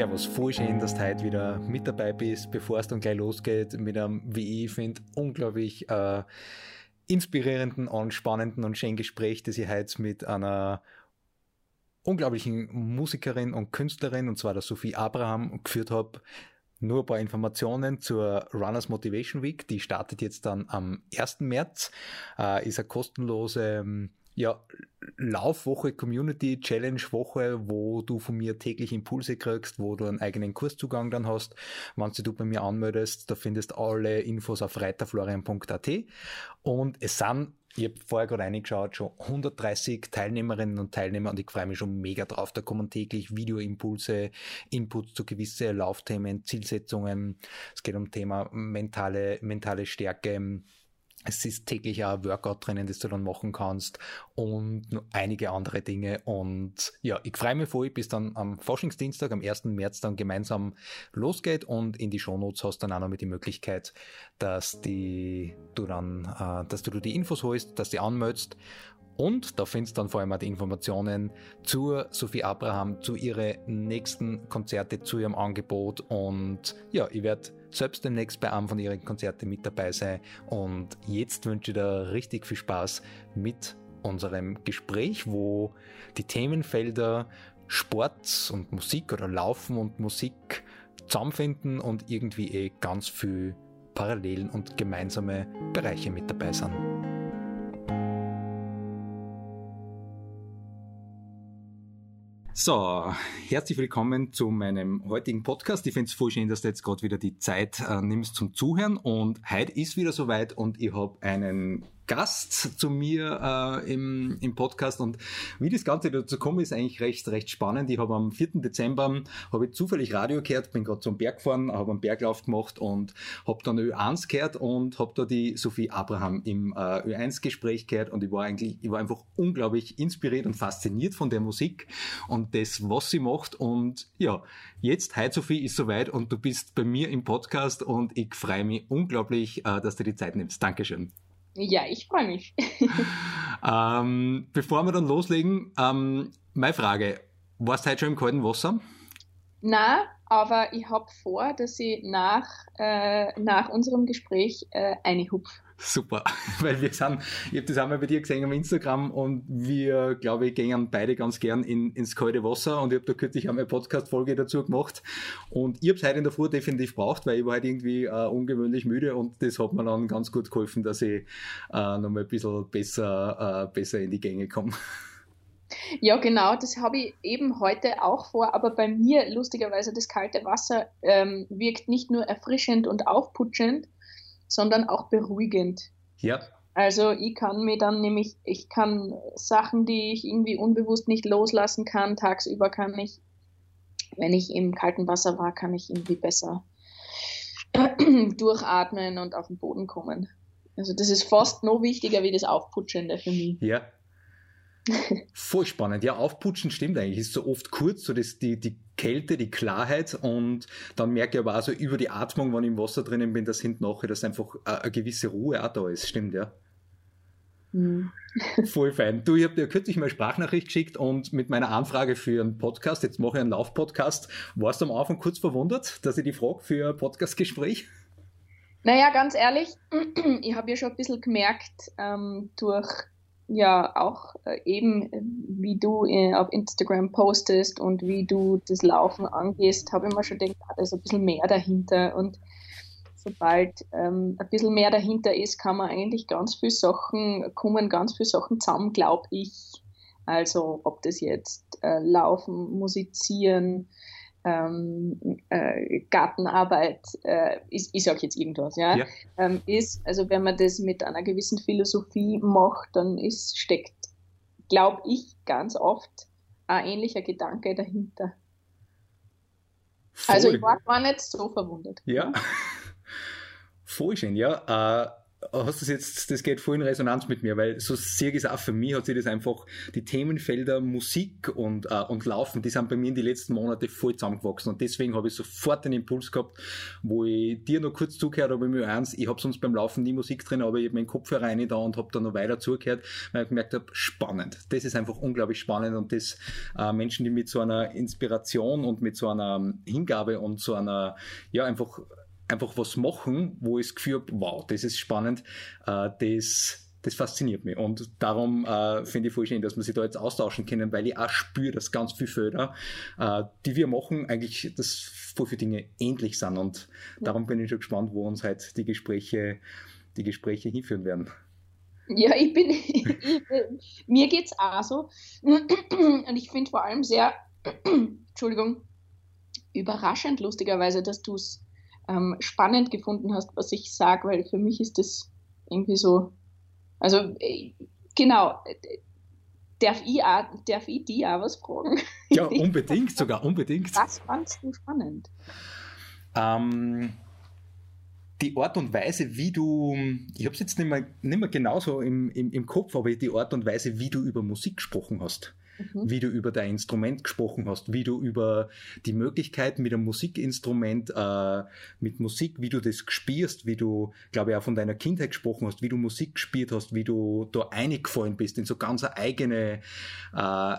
Servus, voll schön, dass du heute wieder mit dabei bist, bevor es dann gleich losgeht mit einem, wie ich finde, unglaublich äh, inspirierenden und spannenden und schönen Gespräch, das ich heute mit einer unglaublichen Musikerin und Künstlerin, und zwar der Sophie Abraham, geführt habe. Nur ein paar Informationen zur Runners Motivation Week. Die startet jetzt dann am 1. März. Äh, ist eine kostenlose ähm, ja, Laufwoche, Community Challenge Woche, wo du von mir täglich Impulse kriegst, wo du einen eigenen Kurszugang dann hast. Wenn du bei mir anmeldest, da findest alle Infos auf reiterflorian.at und es sind ich habe vorher gerade reingeschaut, schon 130 Teilnehmerinnen und Teilnehmer und ich freue mich schon mega drauf. Da kommen täglich Videoimpulse, Inputs zu gewissen Laufthemen, Zielsetzungen. Es geht um Thema mentale, mentale Stärke, es ist täglich ein Workout drinnen, das du dann machen kannst und einige andere Dinge. Und ja, ich freue mich voll, bis dann am Forschungsdienstag, am 1. März dann gemeinsam losgeht und in die Shownotes hast dann auch noch mit die Möglichkeit, dass die, du dann, äh, dass du die Infos holst, dass du anmeldest und da findest du dann vor allem auch die Informationen zur Sophie Abraham, zu ihren nächsten Konzerte, zu ihrem Angebot. Und ja, ich werde selbst demnächst bei einem von ihren Konzerten mit dabei sein. Und jetzt wünsche ich dir richtig viel Spaß mit unserem Gespräch, wo die Themenfelder Sport und Musik oder Laufen und Musik zusammenfinden und irgendwie eh ganz viel Parallelen und gemeinsame Bereiche mit dabei sind. So, herzlich willkommen zu meinem heutigen Podcast. Ich finde es voll schön, dass du jetzt gerade wieder die Zeit äh, nimmst zum Zuhören. Und heute ist wieder soweit und ich habe einen Gast zu mir äh, im, im Podcast und wie das Ganze dazu kommt, ist eigentlich recht, recht spannend. Ich habe am 4. Dezember habe ich zufällig Radio gehört, bin gerade zum Berg gefahren, habe einen Berglauf gemacht und habe dann Ö1 gehört und habe da die Sophie Abraham im äh, Ö1-Gespräch gehört und ich war eigentlich, ich war einfach unglaublich inspiriert und fasziniert von der Musik und das, was sie macht und ja, jetzt, hi Sophie, ist soweit und du bist bei mir im Podcast und ich freue mich unglaublich, äh, dass du die Zeit nimmst. Dankeschön. Ja, ich freue mich. ähm, bevor wir dann loslegen, ähm, meine Frage, warst du heute schon im kalten Wasser? Na, aber ich habe vor, dass ich nach, äh, nach unserem Gespräch äh, eine hupf. Super, weil wir sind, ich habe das einmal bei dir gesehen am Instagram und wir, glaube ich, gehen beide ganz gern in, ins kalte Wasser und ich habe da kürzlich einmal eine Podcast-Folge dazu gemacht und ich habe es heute in der Früh definitiv braucht, weil ich war halt irgendwie äh, ungewöhnlich müde und das hat mir dann ganz gut geholfen, dass ich äh, nochmal ein bisschen besser, äh, besser in die Gänge komme. Ja, genau, das habe ich eben heute auch vor, aber bei mir lustigerweise das kalte Wasser ähm, wirkt nicht nur erfrischend und aufputschend, sondern auch beruhigend. Ja. Also ich kann mir dann nämlich, ich kann Sachen, die ich irgendwie unbewusst nicht loslassen kann, tagsüber kann ich, wenn ich im kalten Wasser war, kann ich irgendwie besser durchatmen und auf den Boden kommen. Also das ist fast noch wichtiger wie das Aufputschende für mich. Ja, Voll spannend. Ja, aufputschen stimmt eigentlich. Ist so oft kurz, so das, die, die Kälte, die Klarheit und dann merke ich aber auch so über die Atmung, wenn ich im Wasser drinnen bin, dass hinten nachher, dass einfach eine gewisse Ruhe auch da ist. Stimmt, ja. Mhm. Voll fein. Du, ich habe dir kürzlich mal Sprachnachricht geschickt und mit meiner Anfrage für einen Podcast, jetzt mache ich einen Laufpodcast, warst du am Anfang kurz verwundert, dass ich die frage für ein Podcastgespräch? Naja, ganz ehrlich, ich habe ja schon ein bisschen gemerkt, ähm, durch ja auch äh, eben, äh, wie du äh, auf Instagram postest und wie du das Laufen angehst, habe ich mir schon gedacht, ah, da ist ein bisschen mehr dahinter. Und sobald ähm, ein bisschen mehr dahinter ist, kann man eigentlich ganz viele Sachen, kommen ganz viele Sachen zusammen, glaube ich. Also ob das jetzt äh, Laufen, Musizieren, ähm, äh, Gartenarbeit, äh, ist, ich sage jetzt irgendwas, ja, ja. Ähm, ist, also wenn man das mit einer gewissen Philosophie macht, dann ist, steckt, glaube ich, ganz oft ein ähnlicher Gedanke dahinter. Voll. Also ich war gar nicht so verwundert. Ja, voll schön, ja. Äh, hast du jetzt, das geht voll in Resonanz mit mir, weil so es auch für mich, hat sich das einfach, die Themenfelder Musik und, äh, und Laufen, die sind bei mir in den letzten Monaten voll zusammengewachsen und deswegen habe ich sofort den Impuls gehabt, wo ich dir noch kurz zugehört habe, mir eins, ich habe sonst beim Laufen nie Musik drin, aber ich habe meinen Kopfhörer rein da und habe dann noch weiter zugehört, weil ich gemerkt habe, spannend. Das ist einfach unglaublich spannend und das äh, Menschen, die mit so einer Inspiration und mit so einer Hingabe und so einer, ja, einfach einfach was machen, wo ich das Gefühl habe, wow, das ist spannend, äh, das das fasziniert mich. Und darum äh, finde ich voll schön, dass wir sich da jetzt austauschen können, weil ich auch spüre, dass ganz viele Felder, äh, die wir machen, eigentlich das voll für Dinge ähnlich sind. Und ja. darum bin ich schon gespannt, wo uns halt die Gespräche, die Gespräche hinführen werden. Ja, ich bin, ich, mir geht es auch so. Und ich finde vor allem sehr, Entschuldigung, überraschend lustigerweise, dass du es ähm, spannend gefunden hast, was ich sage, weil für mich ist das irgendwie so, also äh, genau, darf ich, auch, darf ich die auch was fragen? Ja, unbedingt, sogar unbedingt. Was fandst du spannend? Ähm, die Art und Weise, wie du, ich habe es jetzt nicht mehr, nicht mehr genauso im, im, im Kopf, aber die Art und Weise, wie du über Musik gesprochen hast mhm. wie du über dein Instrument gesprochen hast, wie du über die Möglichkeiten mit einem Musikinstrument, äh, mit Musik, wie du das gespielst, wie du, glaube ich, auch von deiner Kindheit gesprochen hast, wie du Musik gespielt hast, wie du da eingefallen bist in so ganz eine eigene, äh,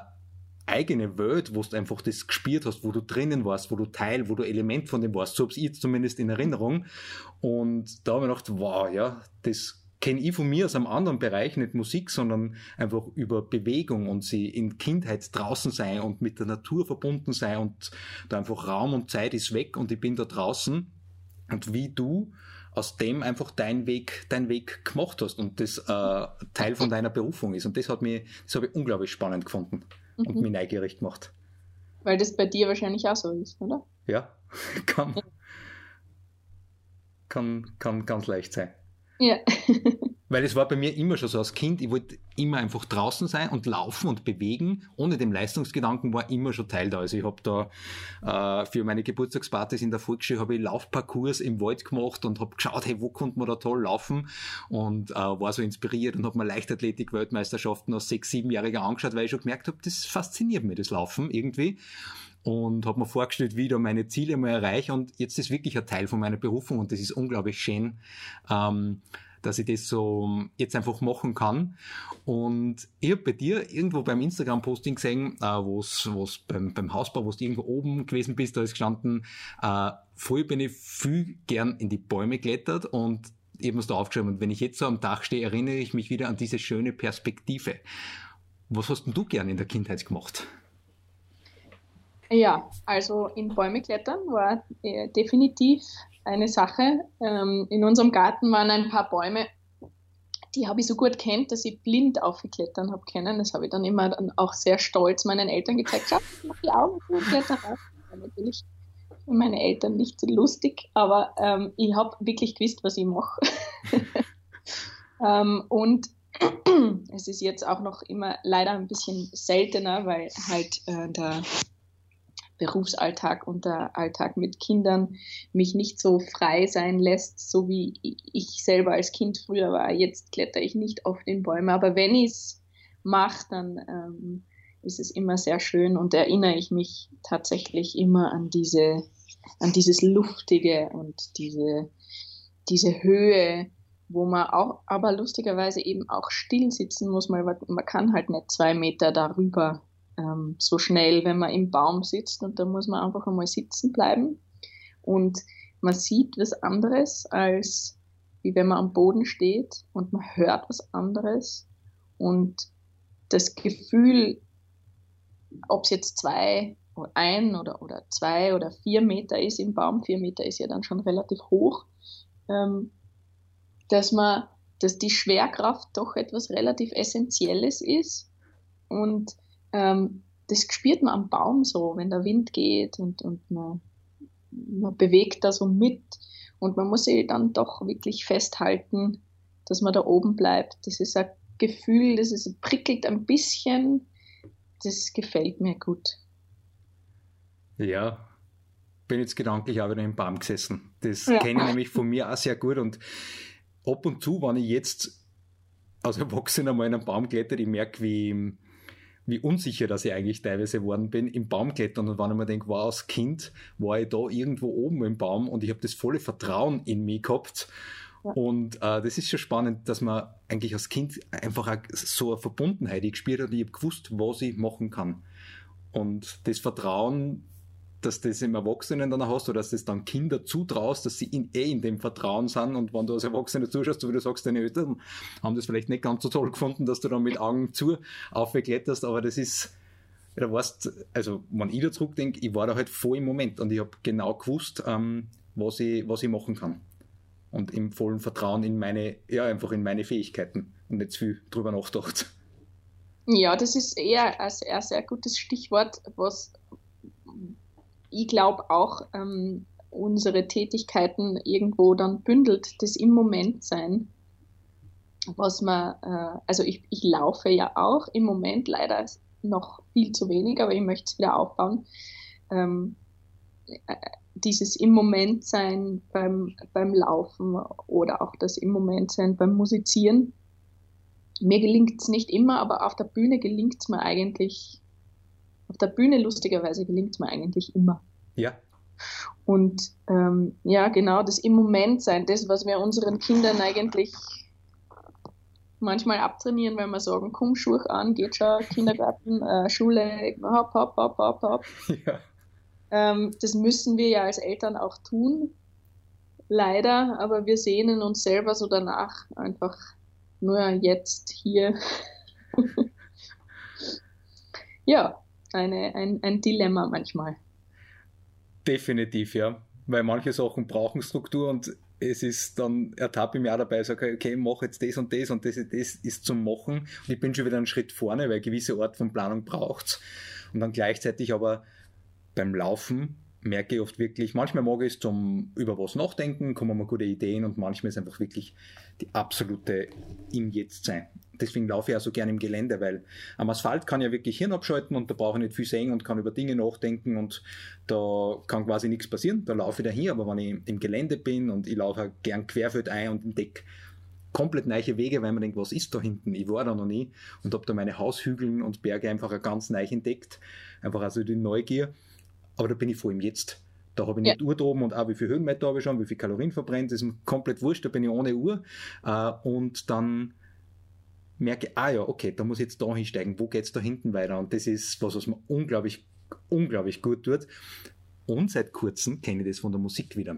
eigene Welt, wo du einfach das gespielt hast, wo du drinnen warst, wo du Teil, wo du Element von dem warst. So habe ich jetzt zumindest in Erinnerung. Und da habe ich gedacht, wow, ja, das kenne ich von mir aus einem anderen Bereich, nicht Musik, sondern einfach über Bewegung und sie in Kindheit draußen sein und mit der Natur verbunden sein und da einfach Raum und Zeit ist weg und ich bin da draußen und wie du aus dem einfach dein Weg, dein Weg gemacht hast und das äh, Teil von deiner Berufung ist. Und das hat mich, das habe ich unglaublich spannend gefunden mhm. und mich neugierig gemacht. Weil das bei dir wahrscheinlich auch so ist, oder? Ja, kann, kann, kann ganz leicht sein. Ja. Weil es war bei mir immer schon so als Kind, ich wollte immer einfach draußen sein und laufen und bewegen. Ohne den Leistungsgedanken war immer schon Teil da. Also ich habe da äh, für meine Geburtstagspartys in der Volksschule habe ich Laufparcours im Wald gemacht und habe geschaut, hey, wo konnte man da toll laufen? Und äh, war so inspiriert und habe mir Leichtathletik-Weltmeisterschaften als sechs, siebenjähriger angeschaut, weil ich schon gemerkt habe, das fasziniert mich, das Laufen irgendwie und habe mir vorgestellt, wie ich da meine Ziele mal erreiche und jetzt ist wirklich ein Teil von meiner Berufung und das ist unglaublich schön, ähm, dass ich das so jetzt einfach machen kann. Und ich habe bei dir irgendwo beim Instagram-Posting gesehen, äh, wo es beim, beim Hausbau, wo du irgendwo oben gewesen bist, da ist gestanden, äh, früher bin ich viel gern in die Bäume geklettert und eben hast du aufgeschrieben. Und wenn ich jetzt so am Dach stehe, erinnere ich mich wieder an diese schöne Perspektive. Was hast denn du gern in der Kindheit gemacht? Ja, also in Bäume klettern war äh, definitiv eine Sache. Ähm, in unserem Garten waren ein paar Bäume, die habe ich so gut kennt, dass ich blind aufgeklettern habe können. Das habe ich dann immer dann auch sehr stolz meinen Eltern gezeigt. Schau, ich mache die Augen und kletter rauf. Natürlich für meine Eltern nicht so lustig, aber ähm, ich habe wirklich gewusst, was ich mache. ähm, und es ist jetzt auch noch immer leider ein bisschen seltener, weil halt äh, der Berufsalltag und der Alltag mit Kindern mich nicht so frei sein lässt, so wie ich selber als Kind früher war. Jetzt kletter ich nicht auf den Bäumen, aber wenn ich es mache, dann ähm, ist es immer sehr schön und erinnere ich mich tatsächlich immer an diese, an dieses Luftige und diese, diese Höhe, wo man auch, aber lustigerweise eben auch still sitzen muss, weil man kann halt nicht zwei Meter darüber ähm, so schnell, wenn man im Baum sitzt und da muss man einfach einmal sitzen bleiben. Und man sieht was anderes als wie wenn man am Boden steht und man hört was anderes. Und das Gefühl, ob es jetzt zwei ein oder, oder zwei oder vier Meter ist im Baum, vier Meter ist ja dann schon relativ hoch, ähm, dass man, dass die Schwerkraft doch etwas relativ Essentielles ist. Und ähm, das spürt man am Baum so, wenn der Wind geht und, und man, man bewegt da so mit und man muss sich dann doch wirklich festhalten, dass man da oben bleibt. Das ist ein Gefühl, das ist, prickelt ein bisschen, das gefällt mir gut. Ja, bin jetzt gedanklich auch wieder im Baum gesessen. Das ja. kenne ich nämlich von mir auch sehr gut und ab und zu, wenn ich jetzt als Erwachsener mal in einen Baum kletter, ich merke, wie, wie unsicher dass ich eigentlich teilweise geworden bin im Baumklettern und wenn ich mir denke, wow, als Kind war ich da irgendwo oben im Baum und ich habe das volle Vertrauen in mich gehabt ja. und äh, das ist schon spannend, dass man eigentlich als Kind einfach so eine Verbundenheit gespürt hat und ich habe gewusst, was ich machen kann. Und das Vertrauen dass du das im Erwachsenen dann hast oder dass du das dann Kinder zutraust, dass sie in, eh in dem Vertrauen sind und wenn du als Erwachsener zuschaust, so wie du sagst, deine Eltern haben das vielleicht nicht ganz so toll gefunden, dass du dann mit Augen zu aufgekletterst, aber das ist, da warst, also wenn ich da zurückdenke, ich war da halt voll im Moment und ich habe genau gewusst, ähm, was, ich, was ich machen kann. Und im vollen Vertrauen in meine, ja, einfach in meine Fähigkeiten und nicht zu viel drüber nachgedacht. Ja, das ist eher ein sehr, sehr gutes Stichwort, was ich glaube auch, ähm, unsere Tätigkeiten irgendwo dann bündelt, das im Moment sein. Was man, äh, also ich, ich laufe ja auch im Moment leider noch viel zu wenig, aber ich möchte es wieder aufbauen. Ähm, äh, dieses im Moment sein beim, beim Laufen oder auch das im Moment sein beim Musizieren. Mir gelingt es nicht immer, aber auf der Bühne gelingt es mir eigentlich auf der Bühne lustigerweise gelingt es mir eigentlich immer. Ja. Und ähm, ja, genau, das im Moment sein, das, was wir unseren Kindern eigentlich manchmal abtrainieren, wenn wir sagen, komm, Schuhe an, geht schon, Kindergarten, äh, Schule, hopp, hopp, hopp, hopp, hopp. Ja. Ähm, das müssen wir ja als Eltern auch tun, leider, aber wir sehnen uns selber so danach einfach nur jetzt hier. ja, eine, ein, ein Dilemma manchmal. Definitiv, ja. Weil manche Sachen brauchen Struktur und es ist dann, ertappe ich mich auch dabei, sage, okay, ich mache jetzt das und das und das, das ist zum Machen und ich bin schon wieder einen Schritt vorne, weil gewisse Art von Planung braucht Und dann gleichzeitig aber beim Laufen merke ich oft wirklich, manchmal mag ich es zum über was nachdenken, kommen mir gute Ideen und manchmal ist einfach wirklich die absolute im Jetzt sein. Deswegen laufe ich auch so gerne im Gelände, weil am Asphalt kann ich ja wirklich Hirn abschalten und da brauche ich nicht viel sehen und kann über Dinge nachdenken und da kann quasi nichts passieren. Da laufe ich dahin, aber wenn ich im Gelände bin und ich laufe gern querfeld ein und entdecke komplett neue Wege, weil man denkt, was ist da hinten? Ich war da noch nie und habe da meine Haushügeln und Berge einfach ganz neu entdeckt. Einfach also die Neugier aber da bin ich voll im Jetzt. Da habe ich nicht ja. Uhr droben und auch wie viel Höhenmeter habe ich schon, wie viel Kalorien verbrennt, das ist mir komplett wurscht, da bin ich ohne Uhr. Äh, und dann merke ich, ah ja, okay, da muss ich jetzt da hinsteigen, wo geht es da hinten weiter? Und das ist was, was mir unglaublich, unglaublich gut tut. Und seit kurzem kenne ich das von der Musik wieder.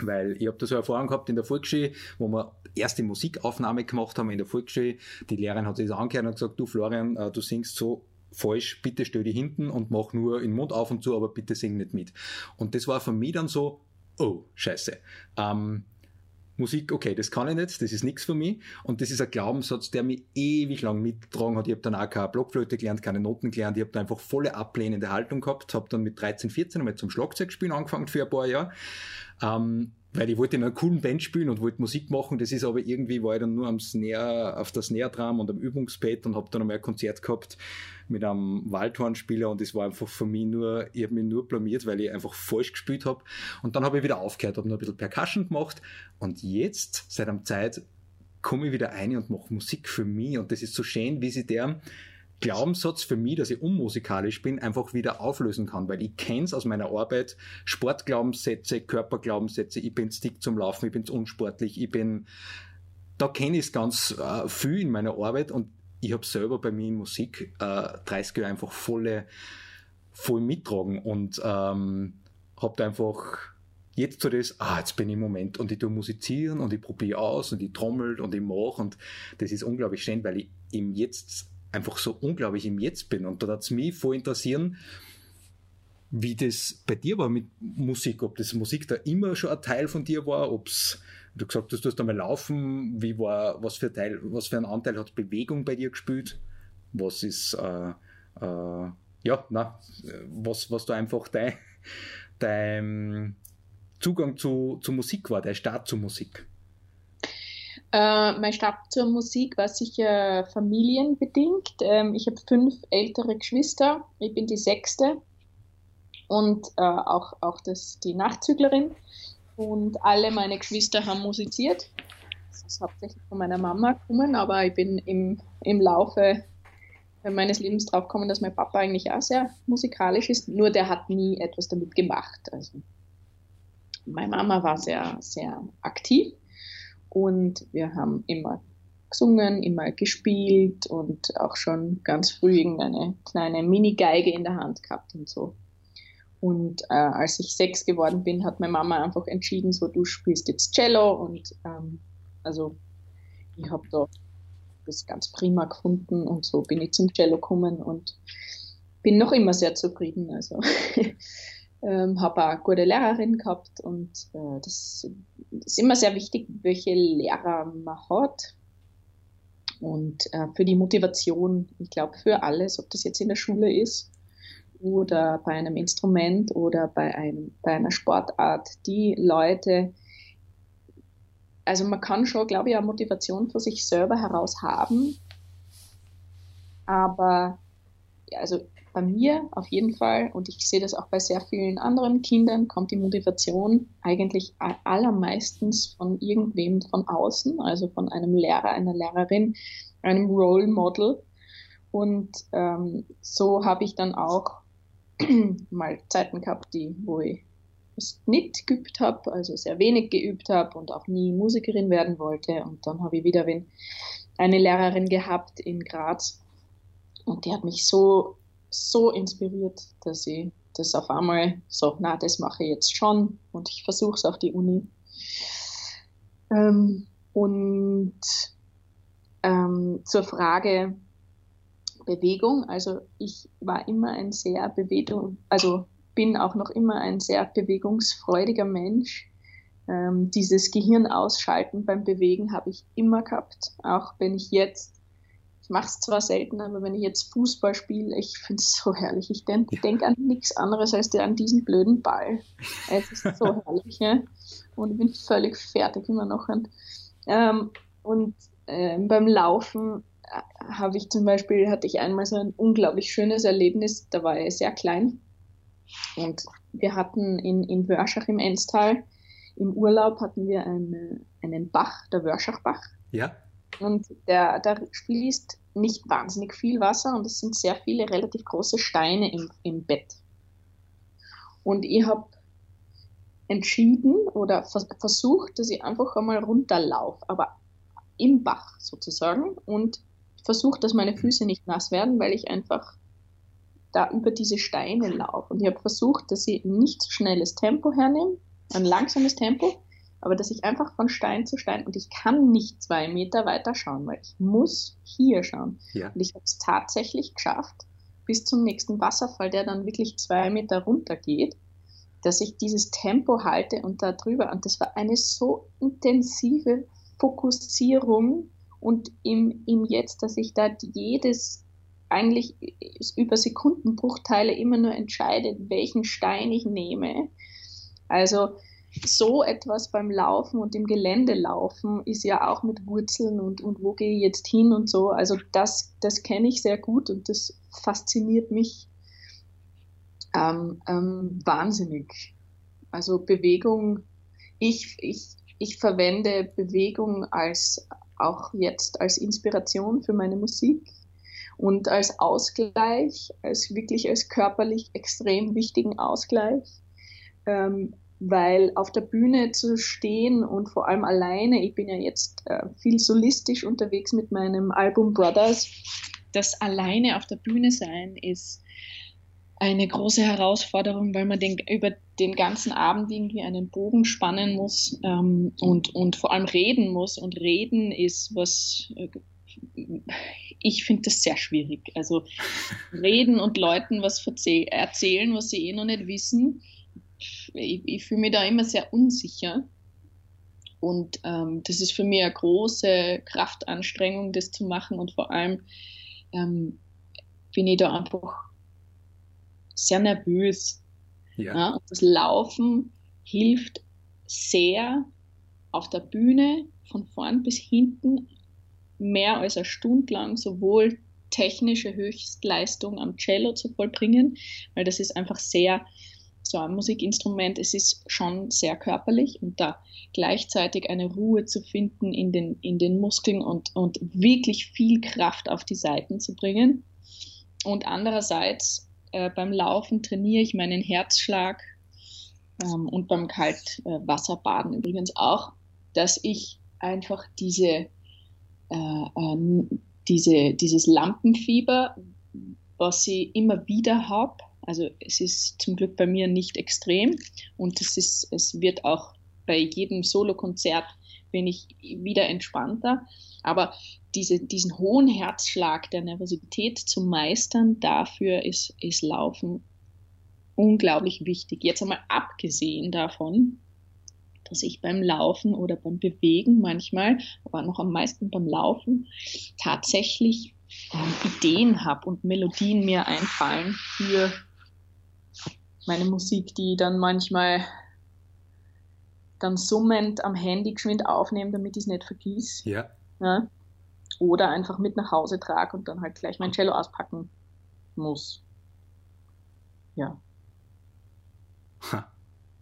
Weil ich habe da so Erfahrung gehabt in der Volksschule, wo wir erste Musikaufnahme gemacht haben in der Volksschule. Die Lehrerin hat sich das angehört und gesagt, du Florian, äh, du singst so falsch, bitte stell dich hinten und mach nur den Mund auf und zu, aber bitte sing nicht mit. Und das war für mich dann so, oh, scheiße. Ähm, Musik, okay, das kann ich nicht, das ist nichts für mich. Und das ist ein Glaubenssatz, der mich ewig lang mitgetragen hat. Ich habe dann auch keine Blockflöte gelernt, keine Noten gelernt. Ich habe da einfach volle ablehnende Haltung gehabt, habe dann mit 13, 14 einmal zum Schlagzeugspielen angefangen für ein paar Jahre. Ähm, weil ich wollte in einer coolen Band spielen und wollte Musik machen. Das ist aber irgendwie, war ich dann nur am Snare, auf der Snare-Drum und am Übungspad und habe dann einmal ein Konzert gehabt mit einem Waldhornspieler und das war einfach für mich nur, ich habe mich nur blamiert, weil ich einfach falsch gespielt habe. Und dann habe ich wieder aufgehört, habe noch ein bisschen Percussion gemacht und jetzt, seit einer Zeit, komme ich wieder ein und mache Musik für mich und das ist so schön, wie sie der Glaubenssatz für mich, dass ich unmusikalisch bin, einfach wieder auflösen kann, weil ich kenne es aus meiner Arbeit, Sportglaubenssätze, Körperglaubenssätze, ich bin stick zum Laufen, ich bin unsportlich, ich bin, da kenne ich es ganz äh, viel in meiner Arbeit und ich habe selber bei mir in Musik äh, 30 Jahre einfach volle, voll mittragen und ähm, habe einfach jetzt so das, ah, jetzt bin ich im Moment und ich tue musizieren und ich probiere aus und ich trommel und ich mache und das ist unglaublich schön, weil ich im Jetzt einfach so unglaublich im Jetzt bin. Und da hat es mich voll interessieren, wie das bei dir war mit Musik, ob das Musik da immer schon ein Teil von dir war, ob es, du gesagt hast, du hast einmal laufen, wie war, was für Teil, was für einen Anteil hat Bewegung bei dir gespielt? Was ist, äh, äh, ja, na, was, was da einfach dein, dein Zugang zu, zu Musik war, dein Start zur Musik. Äh, mein Start zur Musik war sicher familienbedingt. Ähm, ich habe fünf ältere Geschwister. Ich bin die sechste und äh, auch, auch das, die Nachzüglerin. Und alle meine Geschwister haben musiziert. Das ist hauptsächlich von meiner Mama gekommen, aber ich bin im, im Laufe meines Lebens drauf gekommen, dass mein Papa eigentlich auch sehr musikalisch ist, nur der hat nie etwas damit gemacht. Also meine Mama war sehr, sehr aktiv und wir haben immer gesungen, immer gespielt und auch schon ganz früh irgendeine kleine Mini-Geige in der Hand gehabt und so. Und äh, als ich sechs geworden bin, hat meine Mama einfach entschieden, so du spielst jetzt Cello und ähm, also ich habe da das ganz prima gefunden und so bin ich zum Cello gekommen und bin noch immer sehr zufrieden. Also ähm, habe eine gute Lehrerin gehabt und äh, das ist immer sehr wichtig, welche Lehrer man hat. Und äh, für die Motivation, ich glaube, für alles, ob das jetzt in der Schule ist oder bei einem Instrument oder bei, einem, bei einer Sportart, die Leute, also man kann schon, glaube ich, eine Motivation für sich selber heraus haben. Aber ja, also bei mir auf jeden Fall, und ich sehe das auch bei sehr vielen anderen Kindern, kommt die Motivation eigentlich allermeistens von irgendwem von außen, also von einem Lehrer, einer Lehrerin, einem Role Model. Und ähm, so habe ich dann auch mal Zeiten gehabt, die, wo ich es nicht geübt habe, also sehr wenig geübt habe und auch nie Musikerin werden wollte. Und dann habe ich wieder eine Lehrerin gehabt in Graz und die hat mich so, so inspiriert, dass ich das auf einmal so, na, das mache ich jetzt schon und ich versuche es auf die Uni. Ähm, und ähm, zur Frage Bewegung, also ich war immer ein sehr Bewegung, also bin auch noch immer ein sehr bewegungsfreudiger Mensch. Ähm, dieses Gehirn ausschalten beim Bewegen habe ich immer gehabt. Auch wenn ich jetzt, mache es zwar selten, aber wenn ich jetzt Fußball spiele, ich finde es so herrlich. Ich denke denk an nichts anderes als an diesen blöden Ball. Es ist so herrlich. Ja? Und ich bin völlig fertig immer noch. Und, ähm, und ähm, beim Laufen äh, habe ich zum Beispiel, hatte ich einmal so ein unglaublich schönes Erlebnis, da war ich sehr klein und wir hatten in, in Wörschach im Enstal, im Urlaub hatten wir eine, einen Bach, der Wörschachbach. Ja. Und der, da fließt nicht wahnsinnig viel Wasser und es sind sehr viele relativ große Steine im, im Bett. Und ich habe entschieden oder vers versucht, dass ich einfach einmal runterlaufe, aber im Bach sozusagen und versucht, dass meine Füße nicht nass werden, weil ich einfach da über diese Steine laufe. Und ich habe versucht, dass ich nicht so schnelles Tempo hernehme, ein langsames Tempo, aber dass ich einfach von Stein zu Stein und ich kann nicht zwei Meter weiter schauen, weil ich muss hier schauen. Ja. Und ich habe es tatsächlich geschafft, bis zum nächsten Wasserfall, der dann wirklich zwei Meter runter geht, dass ich dieses Tempo halte und da drüber. Und das war eine so intensive Fokussierung und im, im Jetzt, dass ich da jedes eigentlich über Sekundenbruchteile immer nur entscheidet, welchen Stein ich nehme. Also so etwas beim Laufen und im Gelände laufen ist ja auch mit Wurzeln und, und wo gehe ich jetzt hin und so. Also das, das kenne ich sehr gut und das fasziniert mich ähm, ähm, wahnsinnig. Also Bewegung, ich, ich, ich verwende Bewegung als auch jetzt als Inspiration für meine Musik und als Ausgleich, als wirklich als körperlich extrem wichtigen Ausgleich, ähm, weil auf der Bühne zu stehen und vor allem alleine, ich bin ja jetzt äh, viel solistisch unterwegs mit meinem Album Brothers, das alleine auf der Bühne sein ist eine große Herausforderung, weil man den, über den ganzen Abend irgendwie einen Bogen spannen muss ähm, und, und vor allem reden muss. Und reden ist was äh, ich finde das sehr schwierig. Also reden und Leuten was erzählen, was sie eh noch nicht wissen. Ich, ich fühle mich da immer sehr unsicher. Und ähm, das ist für mich eine große Kraftanstrengung, das zu machen. Und vor allem ähm, bin ich da einfach sehr nervös. Ja. ja. das Laufen hilft sehr auf der Bühne von vorn bis hinten mehr als eine Stunde lang sowohl technische Höchstleistung am Cello zu vollbringen, weil das ist einfach sehr so ein Musikinstrument, es ist schon sehr körperlich und da gleichzeitig eine Ruhe zu finden in den, in den Muskeln und, und wirklich viel Kraft auf die Seiten zu bringen. Und andererseits äh, beim Laufen trainiere ich meinen Herzschlag ähm, und beim Kaltwasserbaden übrigens auch, dass ich einfach diese, äh, äh, diese, dieses Lampenfieber, was ich immer wieder habe, also es ist zum Glück bei mir nicht extrem und es, ist, es wird auch bei jedem Solokonzert bin ich wieder entspannter. Aber diese, diesen hohen Herzschlag der Nervosität zu meistern, dafür ist, ist Laufen unglaublich wichtig. Jetzt einmal abgesehen davon, dass ich beim Laufen oder beim Bewegen manchmal, aber noch am meisten beim Laufen, tatsächlich Ideen habe und Melodien mir einfallen für meine Musik, die dann manchmal dann summend am Handy geschwind aufnehmen, damit ich es nicht vergieß. Ja. ja. Oder einfach mit nach Hause trage und dann halt gleich mein Cello auspacken muss. Ja. Ha.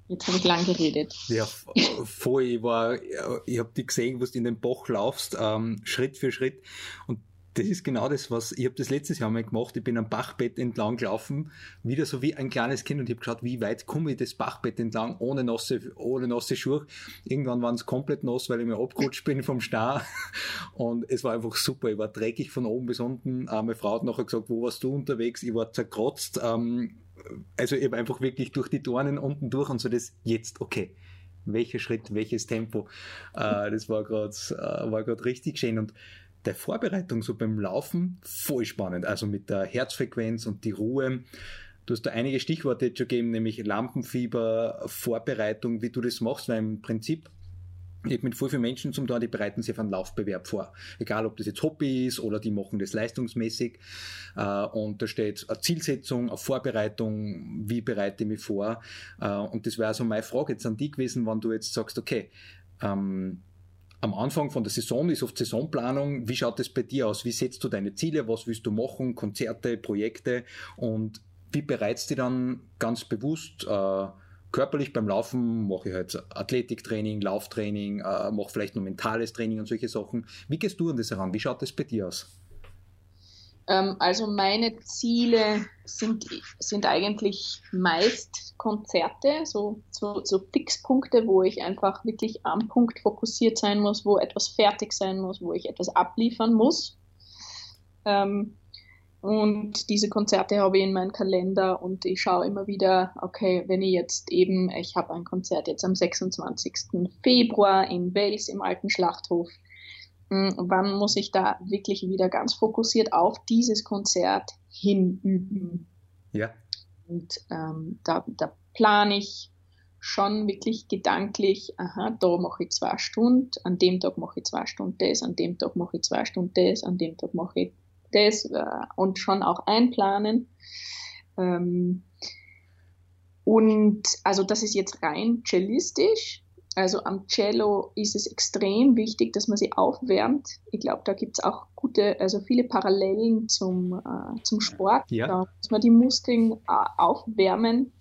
Jetzt habe ich lang geredet. Ja, voll. Ich, war, ich habe dich gesehen, wo du in den Bach laufst, ähm, Schritt für Schritt. Und das ist genau das, was ich habe das letztes Jahr mal gemacht. Ich bin am Bachbett entlang gelaufen, wieder so wie ein kleines Kind und ich habe geschaut, wie weit komme ich das Bachbett entlang ohne nasse, ohne nasse Schuhe. Irgendwann waren es komplett nass, weil ich mir abgerutscht bin vom Star und es war einfach super. Ich war dreckig von oben bis unten. Äh, meine Frau hat nachher gesagt, wo warst du unterwegs? Ich war zerkratzt. Ähm, also ich habe einfach wirklich durch die Dornen unten durch und so das jetzt okay welcher Schritt, welches Tempo. Äh, das war gerade äh, war richtig schön und der Vorbereitung so beim Laufen voll spannend. Also mit der Herzfrequenz und die Ruhe. Du hast da einige Stichworte jetzt schon gegeben, nämlich Lampenfieber, Vorbereitung, wie du das machst, weil im Prinzip ich mit voll vielen Menschen zum Tor, die bereiten sich auf einen Laufbewerb vor. Egal, ob das jetzt Hobby ist oder die machen das leistungsmäßig. Äh, und da steht eine Zielsetzung, eine Vorbereitung, wie bereite ich mich vor. Äh, und das wäre also meine Frage jetzt an dich gewesen, wenn du jetzt sagst, okay, ähm, am Anfang von der Saison ist oft Saisonplanung. Wie schaut es bei dir aus? Wie setzt du deine Ziele? Was willst du machen? Konzerte, Projekte? Und wie bereitest du dann ganz bewusst äh, körperlich beim Laufen? Mache ich halt Athletiktraining, Lauftraining, äh, mache vielleicht noch mentales Training und solche Sachen. Wie gehst du an das heran? Wie schaut es bei dir aus? Ähm, also meine Ziele sind, sind eigentlich meist Konzerte, so, so, so Fixpunkte, wo ich einfach wirklich am Punkt fokussiert sein muss, wo etwas fertig sein muss, wo ich etwas abliefern muss. Ähm, und diese Konzerte habe ich in meinem Kalender und ich schaue immer wieder, okay, wenn ich jetzt eben, ich habe ein Konzert jetzt am 26. Februar in Wales im alten Schlachthof wann muss ich da wirklich wieder ganz fokussiert auf dieses Konzert hinüben. Ja. Und ähm, da, da plane ich schon wirklich gedanklich, aha, da mache ich zwei Stunden, an dem Tag mache ich zwei Stunden das, an dem Tag mache ich zwei Stunden das, an dem Tag mache ich das äh, und schon auch einplanen. Ähm, und also das ist jetzt rein cellistisch. Also am Cello ist es extrem wichtig, dass man sie aufwärmt. Ich glaube, da gibt es auch gute, also viele Parallelen zum, äh, zum Sport. Ja. Da muss man die Muskeln äh, aufwärmen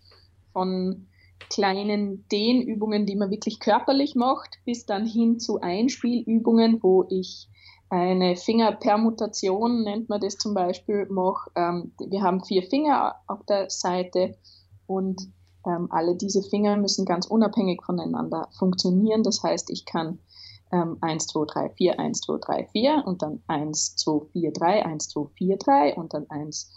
von kleinen Dehnübungen, die man wirklich körperlich macht, bis dann hin zu Einspielübungen, wo ich eine Fingerpermutation, nennt man das zum Beispiel, mache. Ähm, wir haben vier Finger auf der Seite und ähm, alle diese Finger müssen ganz unabhängig voneinander funktionieren. Das heißt, ich kann ähm, 1, 2, 3, 4, 1, 2, 3, 4 und dann 1, 2, 4, 3, 1, 2, 4, 3 und dann 1,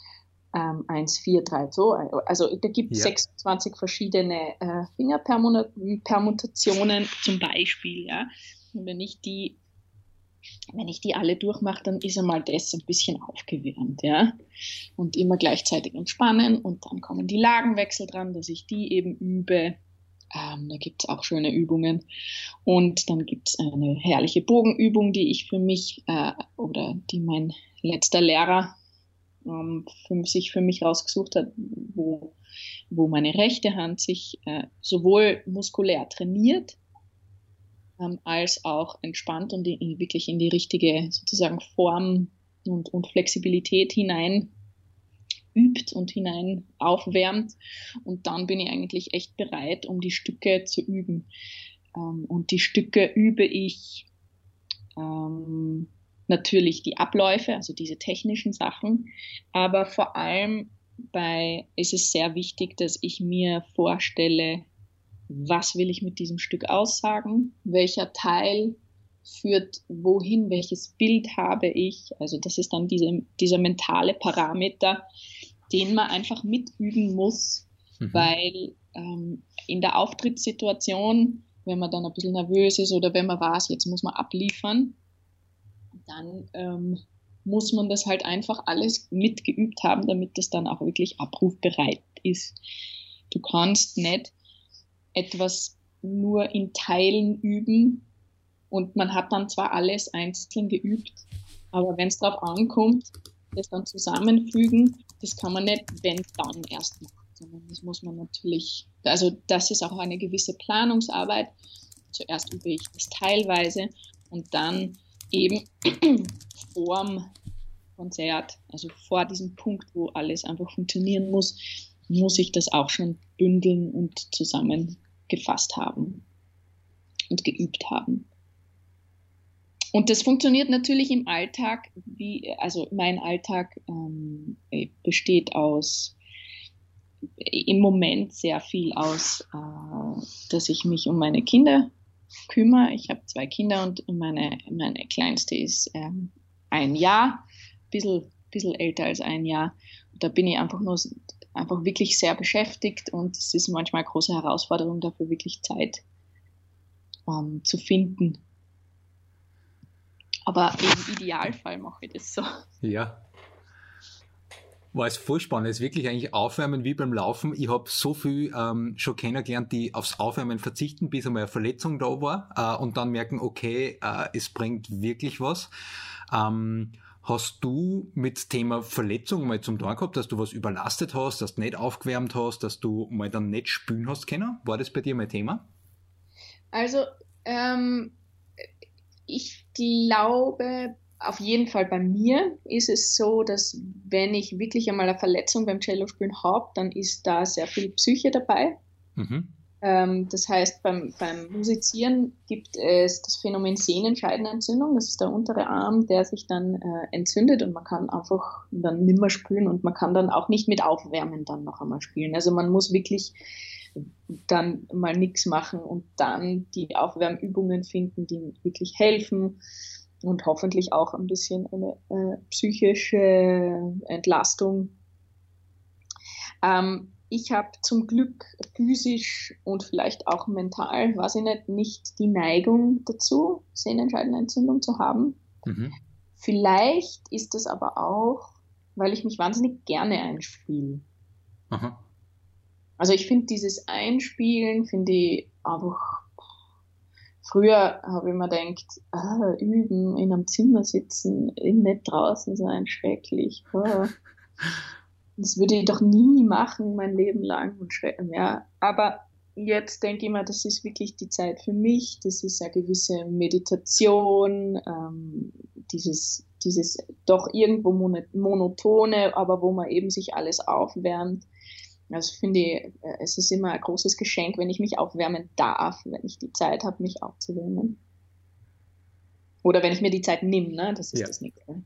ähm, 1, 4, 3, 2. Also da gibt es ja. 26 verschiedene äh, Fingerpermutationen zum Beispiel. Ja. Wenn ich die wenn ich die alle durchmache, dann ist einmal das ein bisschen aufgewärmt, ja. Und immer gleichzeitig entspannen und dann kommen die Lagenwechsel dran, dass ich die eben übe. Ähm, da gibt es auch schöne Übungen. Und dann gibt es eine herrliche Bogenübung, die ich für mich äh, oder die mein letzter Lehrer ähm, für, sich für mich rausgesucht hat, wo, wo meine rechte Hand sich äh, sowohl muskulär trainiert, ähm, als auch entspannt und in, wirklich in die richtige sozusagen Form und, und Flexibilität hinein übt und hinein aufwärmt. Und dann bin ich eigentlich echt bereit, um die Stücke zu üben. Ähm, und die Stücke übe ich ähm, natürlich die Abläufe, also diese technischen Sachen, aber vor allem bei ist es sehr wichtig, dass ich mir vorstelle, was will ich mit diesem Stück aussagen, welcher Teil führt wohin, welches Bild habe ich. Also das ist dann diese, dieser mentale Parameter, den man einfach mitüben muss, mhm. weil ähm, in der Auftrittssituation, wenn man dann ein bisschen nervös ist oder wenn man weiß, jetzt muss man abliefern, dann ähm, muss man das halt einfach alles mitgeübt haben, damit das dann auch wirklich abrufbereit ist. Du kannst nicht etwas nur in Teilen üben und man hat dann zwar alles einzeln geübt, aber wenn es darauf ankommt, das dann zusammenfügen, das kann man nicht, wenn dann erst machen, sondern das muss man natürlich, also das ist auch eine gewisse Planungsarbeit. Zuerst übe ich das teilweise und dann eben vorm Konzert, also vor diesem Punkt, wo alles einfach funktionieren muss, muss ich das auch schon bündeln und zusammengefasst haben und geübt haben. Und das funktioniert natürlich im Alltag, wie, also mein Alltag ähm, besteht aus im Moment sehr viel aus, äh, dass ich mich um meine Kinder kümmere. Ich habe zwei Kinder und meine, meine kleinste ist ähm, ein Jahr, ein bisschen, bisschen älter als ein Jahr. Und da bin ich einfach nur einfach wirklich sehr beschäftigt und es ist manchmal eine große Herausforderung, dafür wirklich Zeit ähm, zu finden. Aber im Idealfall mache ich das so. Ja. War es voll spannend. Es ist wirklich eigentlich Aufwärmen wie beim Laufen. Ich habe so viel ähm, schon kennengelernt, die aufs Aufwärmen verzichten, bis einmal eine Verletzung da war äh, und dann merken, okay, äh, es bringt wirklich was. Ähm, Hast du mit Thema Verletzung mal zum Tun gehabt, dass du was überlastet hast, dass du nicht aufgewärmt hast, dass du mal dann nicht spülen hast können? War das bei dir mal Thema? Also ähm, ich glaube, auf jeden Fall bei mir ist es so, dass wenn ich wirklich einmal eine Verletzung beim Cello-Spielen habe, dann ist da sehr viel Psyche dabei. Mhm. Ähm, das heißt, beim, beim Musizieren gibt es das Phänomen Sehnenscheidenentzündung. Das ist der untere Arm, der sich dann äh, entzündet und man kann einfach dann nimmer spielen und man kann dann auch nicht mit Aufwärmen dann noch einmal spielen. Also man muss wirklich dann mal nichts machen und dann die Aufwärmübungen finden, die wirklich helfen und hoffentlich auch ein bisschen eine äh, psychische Entlastung. Ähm, ich habe zum Glück physisch und vielleicht auch mental, weiß ich nicht, nicht die Neigung dazu, Sehnenscheidenentzündung zu haben. Mhm. Vielleicht ist es aber auch, weil ich mich wahnsinnig gerne einspiele. Aha. Also ich finde dieses Einspielen, finde ich einfach, früher habe ich mir gedacht, ah, üben, in einem Zimmer sitzen, nicht draußen sein, schrecklich. Oh. Das würde ich doch nie machen, mein Leben lang. Und ja. Aber jetzt denke ich mir, das ist wirklich die Zeit für mich. Das ist eine gewisse Meditation, ähm, dieses, dieses doch irgendwo monotone, aber wo man eben sich alles aufwärmt. Also finde ich, äh, es ist immer ein großes Geschenk, wenn ich mich aufwärmen darf, wenn ich die Zeit habe, mich aufzuwärmen. Oder wenn ich mir die Zeit nehme, ne? das ist ja. das Nächste.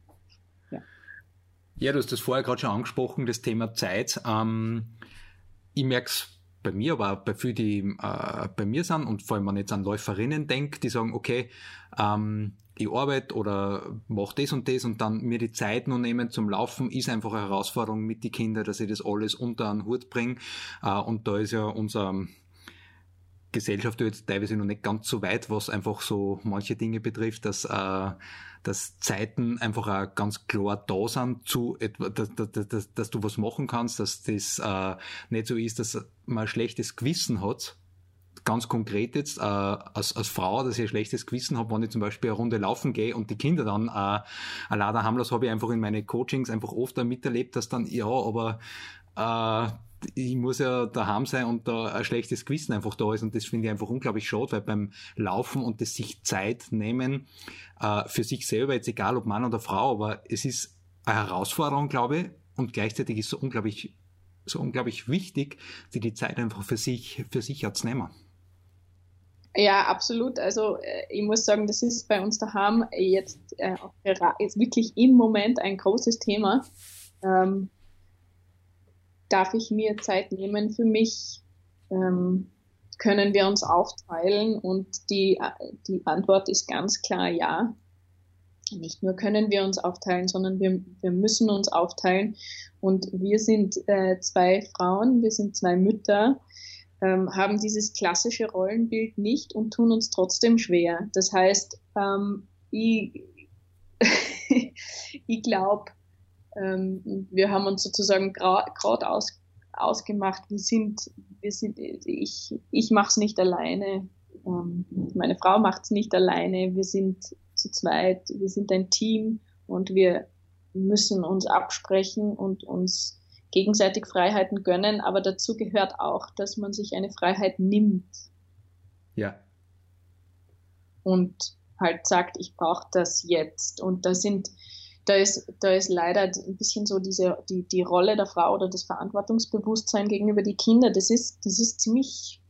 Ja. du hast das vorher gerade schon angesprochen, das Thema Zeit. Ähm, ich merke es bei mir, aber auch bei vielen, die äh, bei mir sind und vor allem, wenn ich jetzt an Läuferinnen denke, die sagen, okay, ähm, ich arbeite oder mache das und das und dann mir die Zeit nur nehmen zum Laufen, ist einfach eine Herausforderung mit den Kindern, dass ich das alles unter einen Hut bringe. Äh, und da ist ja unser Gesellschaft jetzt teilweise noch nicht ganz so weit, was einfach so manche Dinge betrifft, dass, äh, dass Zeiten einfach auch ganz klar da sind, zu etwa, dass, dass, dass, dass du was machen kannst, dass das äh, nicht so ist, dass man ein schlechtes Gewissen hat, ganz konkret jetzt äh, als, als Frau, dass ich ein schlechtes Gewissen habe, wenn ich zum Beispiel eine Runde laufen gehe und die Kinder dann äh, daheim lasse, habe ich einfach in meine Coachings einfach oft miterlebt, dass dann, ja, aber äh, ich muss ja daheim sein und da ein schlechtes Gewissen einfach da ist und das finde ich einfach unglaublich schade, weil beim Laufen und das sich Zeit nehmen äh, für sich selber, jetzt egal ob Mann oder Frau, aber es ist eine Herausforderung, glaube ich, und gleichzeitig ist es so unglaublich, so unglaublich wichtig, die die Zeit einfach für sich, für sich zu nehmen. Ja, absolut. Also äh, ich muss sagen, das ist bei uns daheim jetzt, äh, jetzt wirklich im Moment ein großes Thema. Ähm, darf ich mir Zeit nehmen für mich? Ähm, können wir uns aufteilen? Und die, die Antwort ist ganz klar ja. Nicht nur können wir uns aufteilen, sondern wir, wir müssen uns aufteilen. Und wir sind äh, zwei Frauen, wir sind zwei Mütter, ähm, haben dieses klassische Rollenbild nicht und tun uns trotzdem schwer. Das heißt, ähm, ich, ich glaube, ähm, wir haben uns sozusagen gerade aus, ausgemacht, wir sind, wir sind, ich, ich mache es nicht alleine, ähm, meine Frau macht es nicht alleine, wir sind zu zweit, wir sind ein Team und wir müssen uns absprechen und uns gegenseitig Freiheiten gönnen, aber dazu gehört auch, dass man sich eine Freiheit nimmt. Ja. Und halt sagt, ich brauche das jetzt. Und da sind da ist, da ist leider ein bisschen so diese, die, die Rolle der Frau oder das Verantwortungsbewusstsein gegenüber die Kinder, das ist, das ist ziemlich,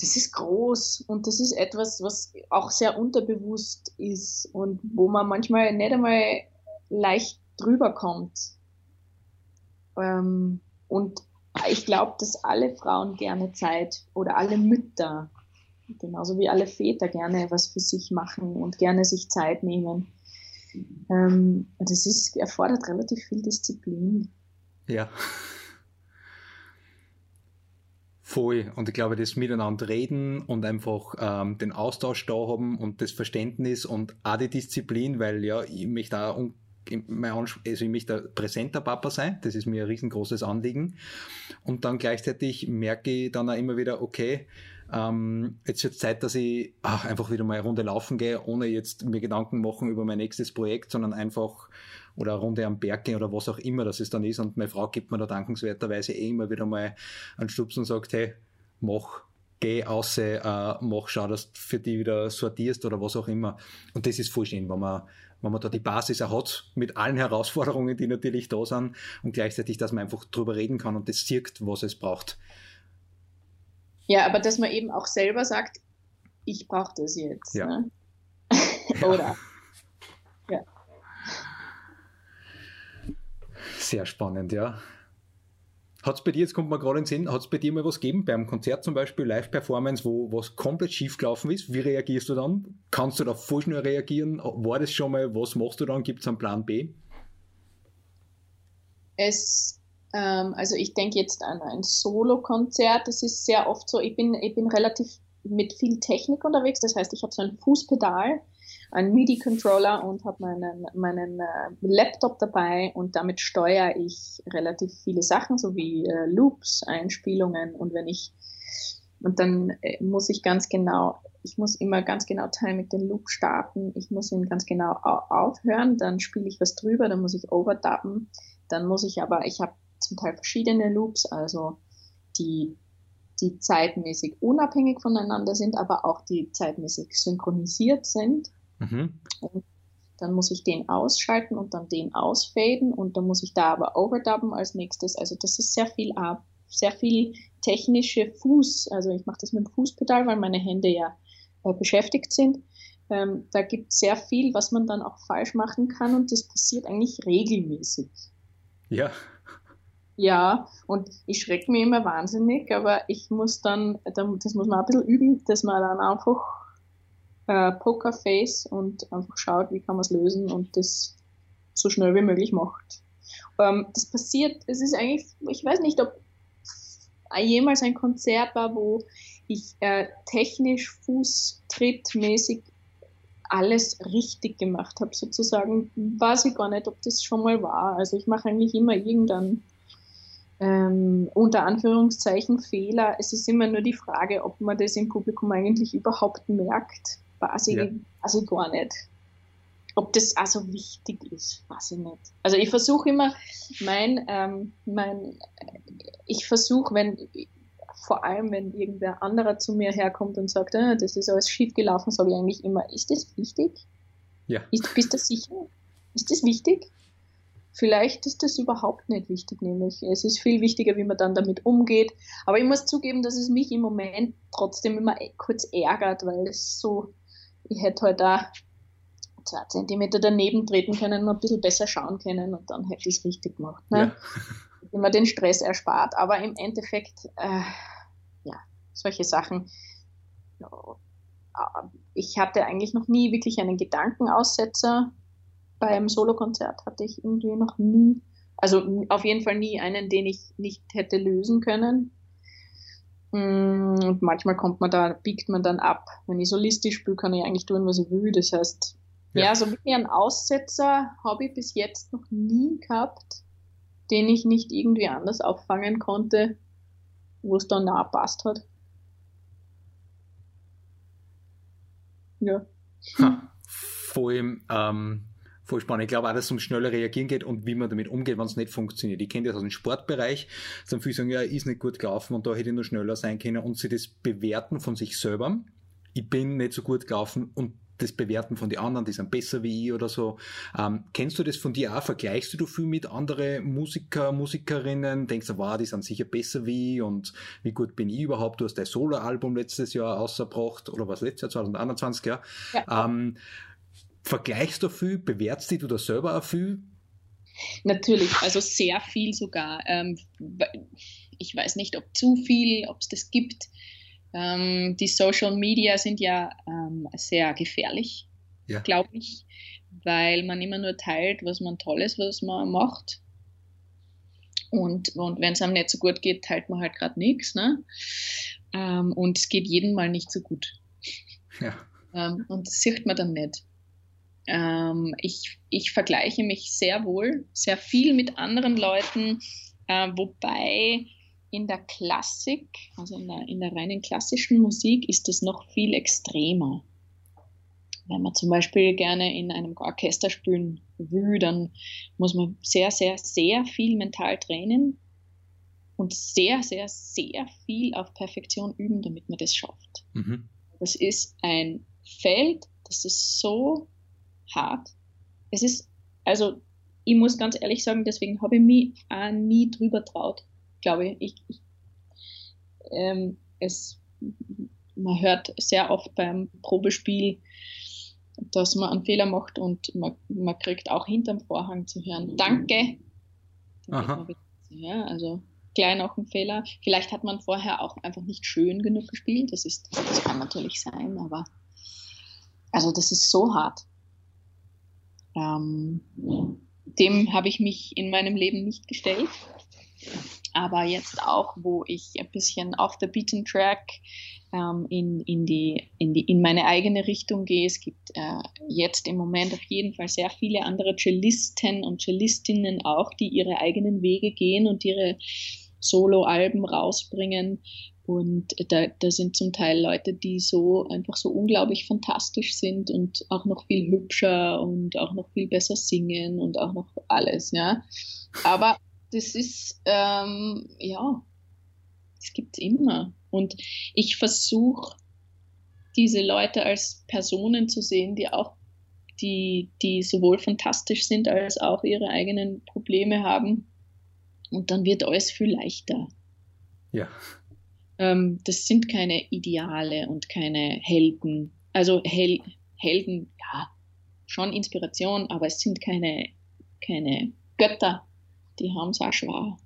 das ist groß und das ist etwas, was auch sehr unterbewusst ist und wo man manchmal nicht einmal leicht drüber kommt. Ähm, und ich glaube, dass alle Frauen gerne Zeit oder alle Mütter, genauso wie alle Väter gerne was für sich machen und gerne sich Zeit nehmen. Ähm, das ist, erfordert relativ viel Disziplin. Ja. Voll. Und ich glaube, das Miteinander reden und einfach ähm, den Austausch da haben und das Verständnis und auch die Disziplin, weil ja, ich möchte auch also ich möchte präsenter Papa sein, das ist mir ein riesengroßes Anliegen. Und dann gleichzeitig merke ich dann auch immer wieder, okay, ähm, jetzt wird Zeit, dass ich ach, einfach wieder mal eine Runde laufen gehe, ohne jetzt mir Gedanken machen über mein nächstes Projekt, sondern einfach oder eine Runde am Berg gehen oder was auch immer das es dann ist. Und meine Frau gibt mir da dankenswerterweise eh immer wieder mal einen Stups und sagt, hey, mach, geh aus, äh, mach, schau, dass du für die wieder sortierst oder was auch immer. Und das ist voll schön, wenn man, wenn man da die Basis auch hat, mit allen Herausforderungen, die natürlich da sind, und gleichzeitig, dass man einfach drüber reden kann und das sieht, was es braucht. Ja, aber dass man eben auch selber sagt, ich brauche das jetzt. Ja. Ne? Oder? Ja. Sehr spannend, ja. Hat es bei dir, jetzt kommt man gerade in den Sinn, hat es bei dir mal was gegeben, beim Konzert zum Beispiel, Live-Performance, wo was komplett schief gelaufen ist? Wie reagierst du dann? Kannst du da voll schnell reagieren? War das schon mal, was machst du dann? Gibt es einen Plan B? Es also ich denke jetzt an ein Solo-Konzert. Das ist sehr oft so, ich bin, ich bin relativ mit viel Technik unterwegs. Das heißt, ich habe so ein Fußpedal, einen MIDI-Controller und habe meinen, meinen äh, Laptop dabei und damit steuere ich relativ viele Sachen, so wie äh, Loops, Einspielungen und wenn ich und dann äh, muss ich ganz genau, ich muss immer ganz genau Timing den Loop starten, ich muss ihn ganz genau aufhören, dann spiele ich was drüber, dann muss ich overdubben, dann muss ich aber, ich habe zum Teil verschiedene Loops, also die, die zeitmäßig unabhängig voneinander sind, aber auch die zeitmäßig synchronisiert sind. Mhm. Und dann muss ich den ausschalten und dann den ausfaden und dann muss ich da aber overdubben als nächstes. Also das ist sehr viel ab, sehr viel technische Fuß. Also ich mache das mit dem Fußpedal, weil meine Hände ja äh, beschäftigt sind. Ähm, da gibt es sehr viel, was man dann auch falsch machen kann und das passiert eigentlich regelmäßig. Ja. Ja, und ich schrecke mich immer wahnsinnig, aber ich muss dann, das muss man ein bisschen üben, dass man dann einfach äh, Pokerface und einfach schaut, wie kann man es lösen und das so schnell wie möglich macht. Ähm, das passiert, es ist eigentlich, ich weiß nicht, ob jemals ein Konzert war, wo ich äh, technisch, fußtrittmäßig alles richtig gemacht habe, sozusagen. Weiß ich gar nicht, ob das schon mal war. Also ich mache eigentlich immer irgendeinen ähm, unter Anführungszeichen Fehler. Es ist immer nur die Frage, ob man das im Publikum eigentlich überhaupt merkt. Weiß ich, ja. weiß ich gar nicht. Ob das also wichtig ist, weiß ich nicht. Also ich versuche immer, mein, ähm, mein, ich versuche, wenn, vor allem wenn irgendwer anderer zu mir herkommt und sagt, ah, das ist alles schief gelaufen, sage ich eigentlich immer, ist das wichtig? Ja. Ist, bist du sicher? Ist das wichtig? Vielleicht ist das überhaupt nicht wichtig, nämlich es ist viel wichtiger, wie man dann damit umgeht. Aber ich muss zugeben, dass es mich im Moment trotzdem immer kurz ärgert, weil es so, ich hätte heute halt da zwei Zentimeter daneben treten können und ein bisschen besser schauen können und dann hätte ich es richtig gemacht. Ne? Ja. Immer den Stress erspart. Aber im Endeffekt, äh, ja, solche Sachen. Ich hatte eigentlich noch nie wirklich einen Gedankenaussetzer beim Solokonzert hatte ich irgendwie noch nie, also auf jeden Fall nie einen, den ich nicht hätte lösen können. Mm, und manchmal kommt man da, biegt man dann ab. Wenn ich solistisch spiele, kann ich eigentlich tun, was ich will. Das heißt, ja, ja so wirklich einen Aussetzer habe ich bis jetzt noch nie gehabt, den ich nicht irgendwie anders auffangen konnte, wo es dann nah passt hat. Ja. Ha, vor allem, ähm, voll spannend. Ich glaube auch, dass es um schneller reagieren geht und wie man damit umgeht, wenn es nicht funktioniert. Ich kenne das aus dem Sportbereich, dann viele sagen, ja, ist nicht gut gelaufen und da hätte ich nur schneller sein können und sie das bewerten von sich selber. Ich bin nicht so gut gelaufen und das Bewerten von den anderen, die sind besser wie ich oder so. Ähm, kennst du das von dir auch? Vergleichst du viel mit anderen Musiker, Musikerinnen? Denkst du, wow, die sind sicher besser wie ich und wie gut bin ich überhaupt? Du hast dein Solo-Album letztes Jahr ausgebracht oder was letztes Jahr, 2021, ja. ja. Ähm, Vergleichst du viel? Bewertest du da selber auch viel? Natürlich, also sehr viel sogar. Ähm, ich weiß nicht, ob zu viel, ob es das gibt. Ähm, die Social Media sind ja ähm, sehr gefährlich, ja. glaube ich, weil man immer nur teilt, was man Tolles, was man macht. Und, und wenn es einem nicht so gut geht, teilt man halt gerade nichts. Ne? Und es geht jedem mal nicht so gut. Ja. Und das sieht man dann nicht. Ähm, ich, ich vergleiche mich sehr wohl, sehr viel mit anderen Leuten, äh, wobei in der Klassik, also in der, in der reinen klassischen Musik, ist es noch viel extremer. Wenn man zum Beispiel gerne in einem Orchester spielen will, dann muss man sehr, sehr, sehr viel mental trainen und sehr, sehr, sehr viel auf Perfektion üben, damit man das schafft. Mhm. Das ist ein Feld, das ist so hart. Es ist, also ich muss ganz ehrlich sagen, deswegen habe ich mich auch nie drüber traut, glaube ich. ich, ich ähm, es, man hört sehr oft beim Probespiel, dass man einen Fehler macht und man, man kriegt auch hinterm Vorhang zu hören, danke. Ja, also gleich noch ein Fehler. Vielleicht hat man vorher auch einfach nicht schön genug gespielt. Das ist, das kann natürlich sein, aber also das ist so hart. Ähm, dem habe ich mich in meinem Leben nicht gestellt. Aber jetzt auch, wo ich ein bisschen off the beaten track ähm, in, in, die, in, die, in meine eigene Richtung gehe. Es gibt äh, jetzt im Moment auf jeden Fall sehr viele andere Cellisten und Cellistinnen auch, die ihre eigenen Wege gehen und ihre Solo-Alben rausbringen. Und da, da sind zum Teil Leute, die so einfach so unglaublich fantastisch sind und auch noch viel hübscher und auch noch viel besser singen und auch noch alles, ja. Aber das ist, ähm, ja, es gibt immer. Und ich versuche, diese Leute als Personen zu sehen, die auch, die, die sowohl fantastisch sind als auch ihre eigenen Probleme haben. Und dann wird alles viel leichter. Ja. Ähm, das sind keine Ideale und keine Helden. Also Hel Helden, ja, schon Inspiration, aber es sind keine, keine Götter. Die haben es auch schwer.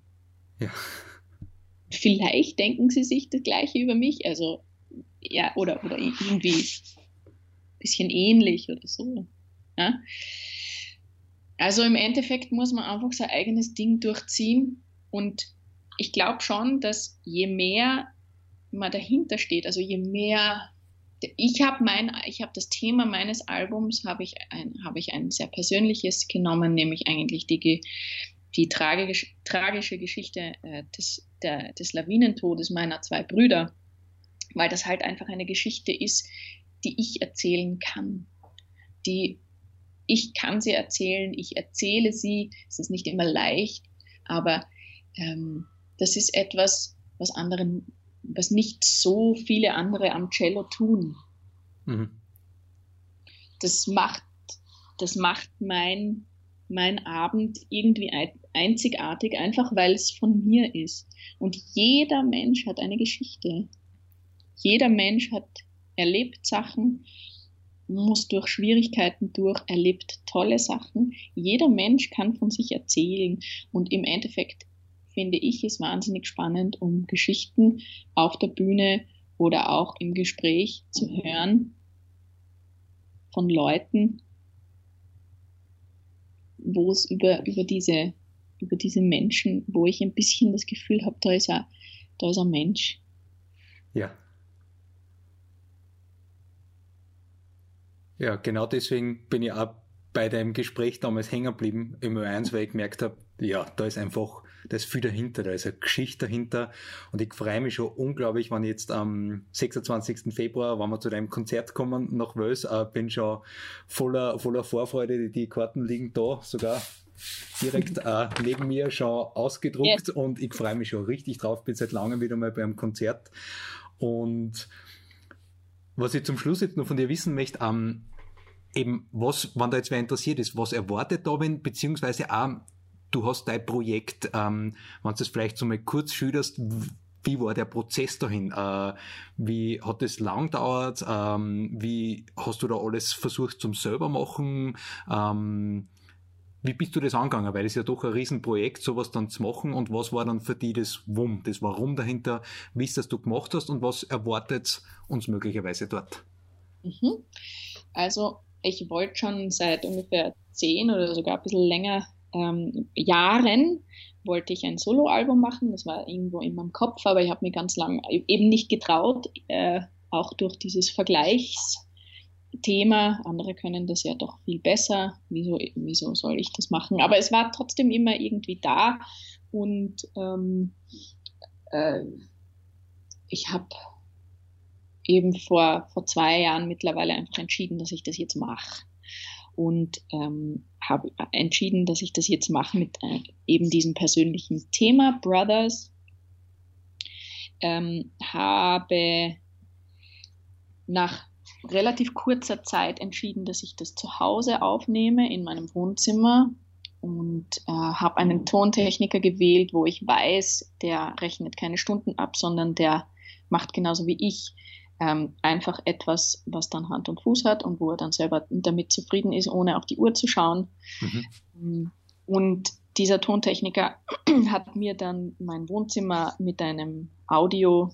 Ja. Vielleicht denken sie sich das Gleiche über mich, also ja, oder, oder irgendwie ein bisschen ähnlich oder so. Ja? Also im Endeffekt muss man einfach sein eigenes Ding durchziehen und ich glaube schon, dass je mehr man dahinter steht. Also je mehr ich habe mein, ich habe das Thema meines Albums habe ich ein, habe ich ein sehr persönliches genommen, nämlich eigentlich die die tragische, tragische Geschichte äh, des, der, des Lawinentodes meiner zwei Brüder, weil das halt einfach eine Geschichte ist, die ich erzählen kann, die ich kann sie erzählen, ich erzähle sie, es ist nicht immer leicht, aber ähm, das ist etwas, was anderen, was nicht so viele andere am Cello tun. Mhm. Das macht, das macht mein, mein Abend irgendwie einzigartig, einfach weil es von mir ist. Und jeder Mensch hat eine Geschichte. Jeder Mensch hat erlebt Sachen, muss durch Schwierigkeiten durch, erlebt tolle Sachen. Jeder Mensch kann von sich erzählen und im Endeffekt finde ich es wahnsinnig spannend, um Geschichten auf der Bühne oder auch im Gespräch zu hören von Leuten, wo es über, über diese über diese Menschen, wo ich ein bisschen das Gefühl habe, da ist ein, da ist ein Mensch. Ja, Ja, genau deswegen bin ich auch bei dem Gespräch damals hängen geblieben im Ö1, weil ich gemerkt habe, ja, da ist einfach, da ist viel dahinter, da ist eine Geschichte dahinter und ich freue mich schon unglaublich, wenn ich jetzt am 26. Februar, wenn wir zu deinem Konzert kommen nach Wels, äh, bin schon voller, voller Vorfreude, die, die Karten liegen da sogar direkt äh, neben mir schon ausgedruckt yes. und ich freue mich schon richtig drauf, bin seit langem wieder mal beim Konzert und was ich zum Schluss jetzt noch von dir wissen möchte, ähm, eben, was, wenn da jetzt wer interessiert ist, was erwartet da, wenn, beziehungsweise auch, du hast dein Projekt, ähm, wenn du es vielleicht so mal kurz schilderst, wie war der Prozess dahin? Äh, wie hat es lang gedauert? Ähm, wie hast du da alles versucht zum selber machen? Ähm, wie bist du das angegangen? Weil es ja doch ein Riesenprojekt, sowas dann zu machen. Und was war dann für dich das Wumm, das Warum dahinter? Wie ist das du gemacht hast und was erwartet uns möglicherweise dort? Mhm. Also ich wollte schon seit ungefähr zehn oder sogar ein bisschen länger ähm, Jahren wollte ich ein Soloalbum machen. Das war irgendwo in meinem Kopf, aber ich habe mir ganz lange eben nicht getraut, äh, auch durch dieses Vergleichs Thema. Andere können das ja doch viel besser. Wieso, wieso soll ich das machen? Aber es war trotzdem immer irgendwie da und ähm, äh, ich habe eben vor, vor zwei Jahren mittlerweile einfach entschieden, dass ich das jetzt mache. Und ähm, habe entschieden, dass ich das jetzt mache mit äh, eben diesem persönlichen Thema, Brothers. Ähm, habe nach relativ kurzer Zeit entschieden, dass ich das zu Hause aufnehme in meinem Wohnzimmer und äh, habe einen Tontechniker gewählt, wo ich weiß, der rechnet keine Stunden ab, sondern der macht genauso wie ich ähm, einfach etwas, was dann Hand und Fuß hat und wo er dann selber damit zufrieden ist, ohne auf die Uhr zu schauen. Mhm. Und dieser Tontechniker hat mir dann mein Wohnzimmer mit einem Audio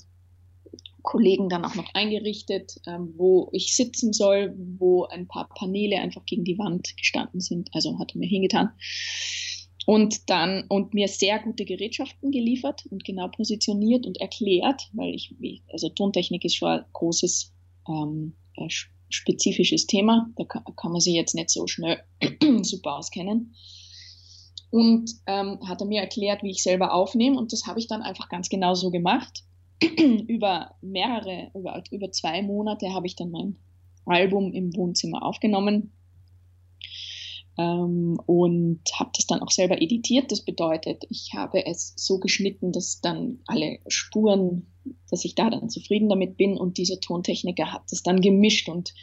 Kollegen dann auch noch eingerichtet, ähm, wo ich sitzen soll, wo ein paar Paneele einfach gegen die Wand gestanden sind. Also hat er mir hingetan. Und dann, und mir sehr gute Gerätschaften geliefert und genau positioniert und erklärt, weil ich, also Tontechnik ist schon ein großes, ähm, äh, spezifisches Thema. Da kann, kann, man sich jetzt nicht so schnell super auskennen. Und ähm, hat er mir erklärt, wie ich selber aufnehme. Und das habe ich dann einfach ganz genau so gemacht über mehrere, über, über zwei Monate habe ich dann mein Album im Wohnzimmer aufgenommen ähm, und habe das dann auch selber editiert. Das bedeutet, ich habe es so geschnitten, dass dann alle Spuren, dass ich da dann zufrieden damit bin und dieser Tontechniker hat es dann gemischt und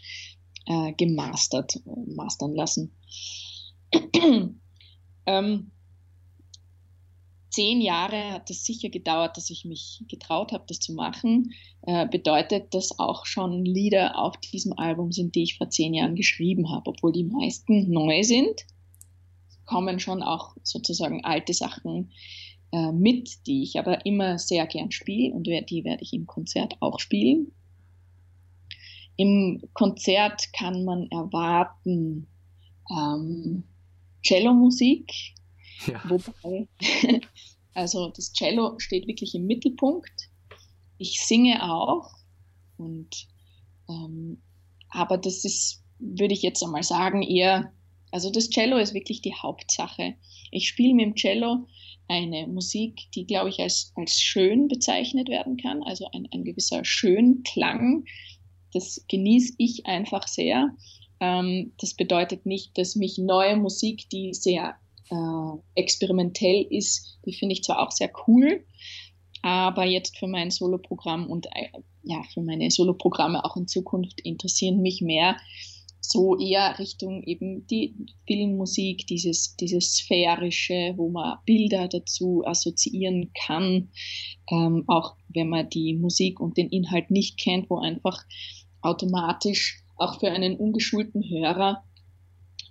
äh, gemastert, äh, mastern lassen. ähm, zehn Jahre hat es sicher gedauert, dass ich mich getraut habe, das zu machen. Äh, bedeutet, dass auch schon Lieder auf diesem Album sind, die ich vor zehn Jahren geschrieben habe, obwohl die meisten neu sind. Kommen schon auch sozusagen alte Sachen äh, mit, die ich aber immer sehr gern spiele und die werde ich im Konzert auch spielen. Im Konzert kann man erwarten ähm, Cello-Musik, ja. Wobei, also das Cello steht wirklich im Mittelpunkt. Ich singe auch und ähm, aber das ist, würde ich jetzt einmal sagen, eher also das Cello ist wirklich die Hauptsache. Ich spiele mit dem Cello eine Musik, die, glaube ich, als, als schön bezeichnet werden kann, also ein, ein gewisser Schönklang. Das genieße ich einfach sehr. Ähm, das bedeutet nicht, dass mich neue Musik, die sehr äh, experimentell ist, die finde ich zwar auch sehr cool, aber jetzt für mein Soloprogramm und äh, ja, für meine Soloprogramme auch in Zukunft interessieren mich mehr so eher Richtung eben die Filmmusik, dieses, dieses sphärische, wo man Bilder dazu assoziieren kann, ähm, auch wenn man die Musik und den Inhalt nicht kennt, wo einfach automatisch auch für einen ungeschulten Hörer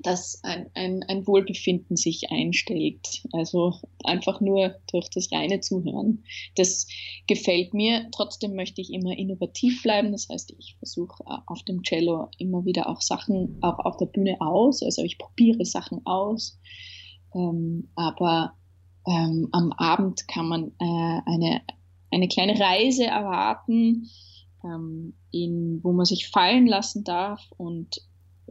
dass ein, ein, ein Wohlbefinden sich einstellt. Also einfach nur durch das reine Zuhören. Das gefällt mir. Trotzdem möchte ich immer innovativ bleiben. Das heißt, ich versuche äh, auf dem Cello immer wieder auch Sachen, auch auf der Bühne aus. Also ich probiere Sachen aus. Ähm, aber ähm, am Abend kann man äh, eine, eine kleine Reise erwarten, ähm, in, wo man sich fallen lassen darf und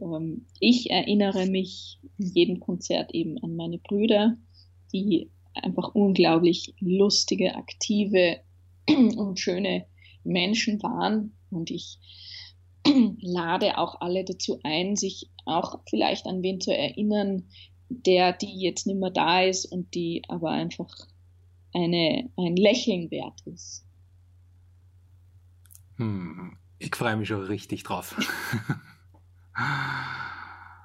ähm, ich erinnere mich in jedem Konzert eben an meine Brüder, die einfach unglaublich lustige, aktive und schöne Menschen waren. Und ich lade auch alle dazu ein, sich auch vielleicht an wen zu erinnern, der, die jetzt nicht mehr da ist und die aber einfach eine, ein Lächeln wert ist. Hm, ich freue mich schon richtig drauf.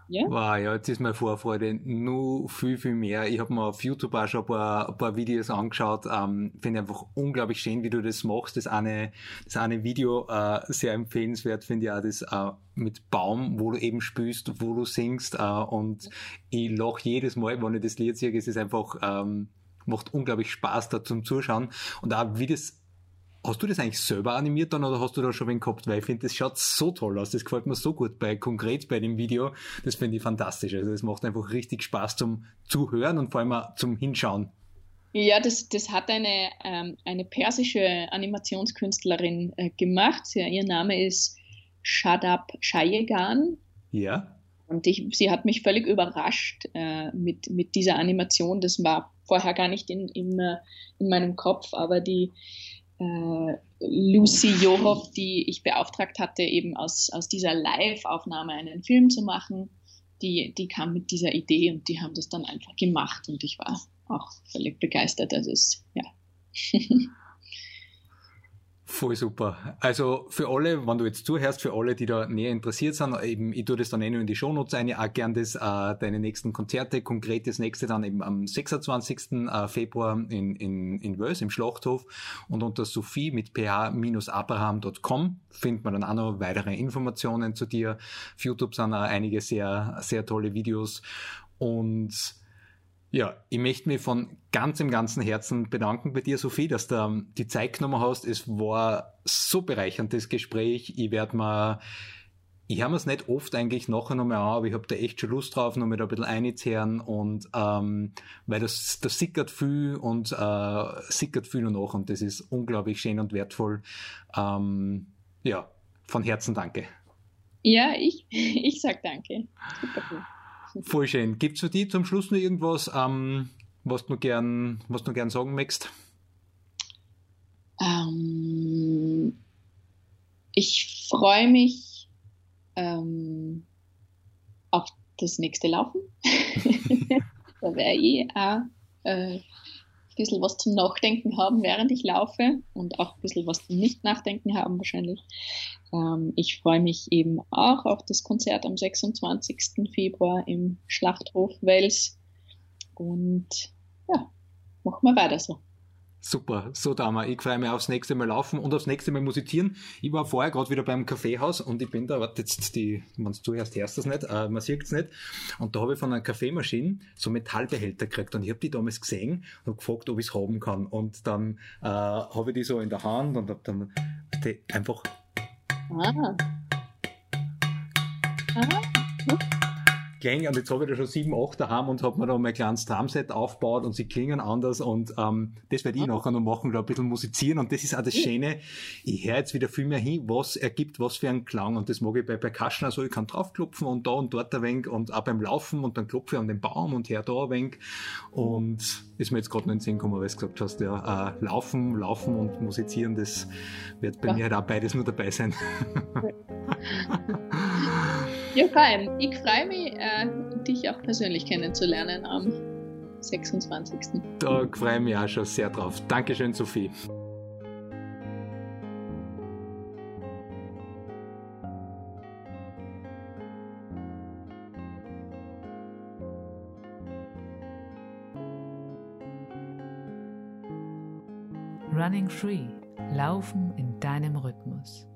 Ja? Wow, ja, jetzt ist meine Vorfreude nur viel, viel mehr. Ich habe mir auf YouTube auch schon ein paar, ein paar Videos angeschaut. Ähm, Finde einfach unglaublich schön, wie du das machst. Das eine, das eine Video äh, sehr empfehlenswert, finde ich auch das äh, mit Baum, wo du eben spielst, wo du singst. Äh, und ich lache jedes Mal, wenn ich das Lied sehe. Es ist einfach, ähm, macht unglaublich Spaß da zum Zuschauen. Und auch wie das Hast du das eigentlich selber animiert dann oder hast du da schon wen gehabt? Weil ich finde, das schaut so toll aus. Das gefällt mir so gut bei konkret bei dem Video. Das finde ich fantastisch. Also das macht einfach richtig Spaß zum Zuhören und vor allem auch zum Hinschauen. Ja, das, das hat eine, ähm, eine persische Animationskünstlerin äh, gemacht. Ja, ihr Name ist Shadab Shayegan. Ja. Und ich, sie hat mich völlig überrascht äh, mit, mit dieser Animation. Das war vorher gar nicht in, in, äh, in meinem Kopf, aber die, äh, Lucy Johoff, die ich beauftragt hatte, eben aus, aus dieser Live-Aufnahme einen Film zu machen, die, die kam mit dieser Idee und die haben das dann einfach gemacht und ich war auch völlig begeistert. Also es, ja. Voll super. Also für alle, wenn du jetzt zuhörst, für alle, die da näher interessiert sind, eben, ich tue das dann eh nur in die Shownotes ein, auch gern das, äh, deine nächsten Konzerte, konkret das nächste dann eben am 26. Äh, Februar in, in, in Wels, im Schlachthof und unter Sophie mit ph-abraham.com findet man dann auch noch weitere Informationen zu dir. Auf YouTube sind auch einige sehr, sehr tolle Videos und ja, ich möchte mich von ganzem, ganzen Herzen bedanken bei dir, Sophie, dass du ähm, die Zeit genommen hast. Es war so bereichernd, das Gespräch. Ich werde mal, ich habe es nicht oft eigentlich nachher nochmal an, aber ich habe da echt schon Lust drauf, nochmal da ein bisschen einzuhören und ähm, weil das, das sickert viel und äh, sickert viel noch und das ist unglaublich schön und wertvoll. Ähm, ja, von Herzen danke. Ja, ich, ich sag danke. Super cool. Voll schön. Gibt es für dich zum Schluss noch irgendwas, ähm, was, du gern, was du gern sagen möchtest? Ähm, ich freue mich ähm, auf das nächste Laufen. da werde ich auch äh, ein bisschen was zum Nachdenken haben, während ich laufe und auch ein bisschen was zum Nicht-Nachdenken haben wahrscheinlich. Ähm, ich freue mich eben auch auf das Konzert am 26. Februar im Schlachthof Wels und ja, machen wir weiter so. Super, so da mal. Ich freue mich aufs nächste Mal laufen und aufs nächste Mal musizieren. Ich war vorher gerade wieder beim Kaffeehaus und ich bin da, warte jetzt die, du zuerst hörst das nicht, äh, man sieht es nicht. Und da habe ich von einer Kaffeemaschine so Metallbehälter gekriegt und ich habe die damals gesehen und gefragt, ob ich es haben kann. Und dann äh, habe ich die so in der Hand und habe dann einfach. Ah. Ah. Klingen und jetzt habe ich da schon sieben, acht daheim und habe mir da mein kleines Drumset aufgebaut und sie klingen anders und ähm, das werde ich nachher noch machen, da ein bisschen musizieren. Und das ist auch das Schöne, ich höre jetzt wieder viel mehr hin, was ergibt was für einen Klang. Und das mag ich bei Percussion also ich kann draufklopfen und da und dort ein wenig und auch beim Laufen und dann klopfe ich an den Baum und her da ein wenig. Und ist mir jetzt gerade noch in den Sinn gekommen, weil du gesagt hast, ja, äh, Laufen, Laufen und Musizieren, das wird bei ja. mir halt auch beides nur dabei sein. Ja, fein. Ich freue mich, äh, dich auch persönlich kennenzulernen am 26. Da freue ich mich auch schon sehr drauf. Dankeschön, Sophie. Running Free. Laufen in deinem Rhythmus.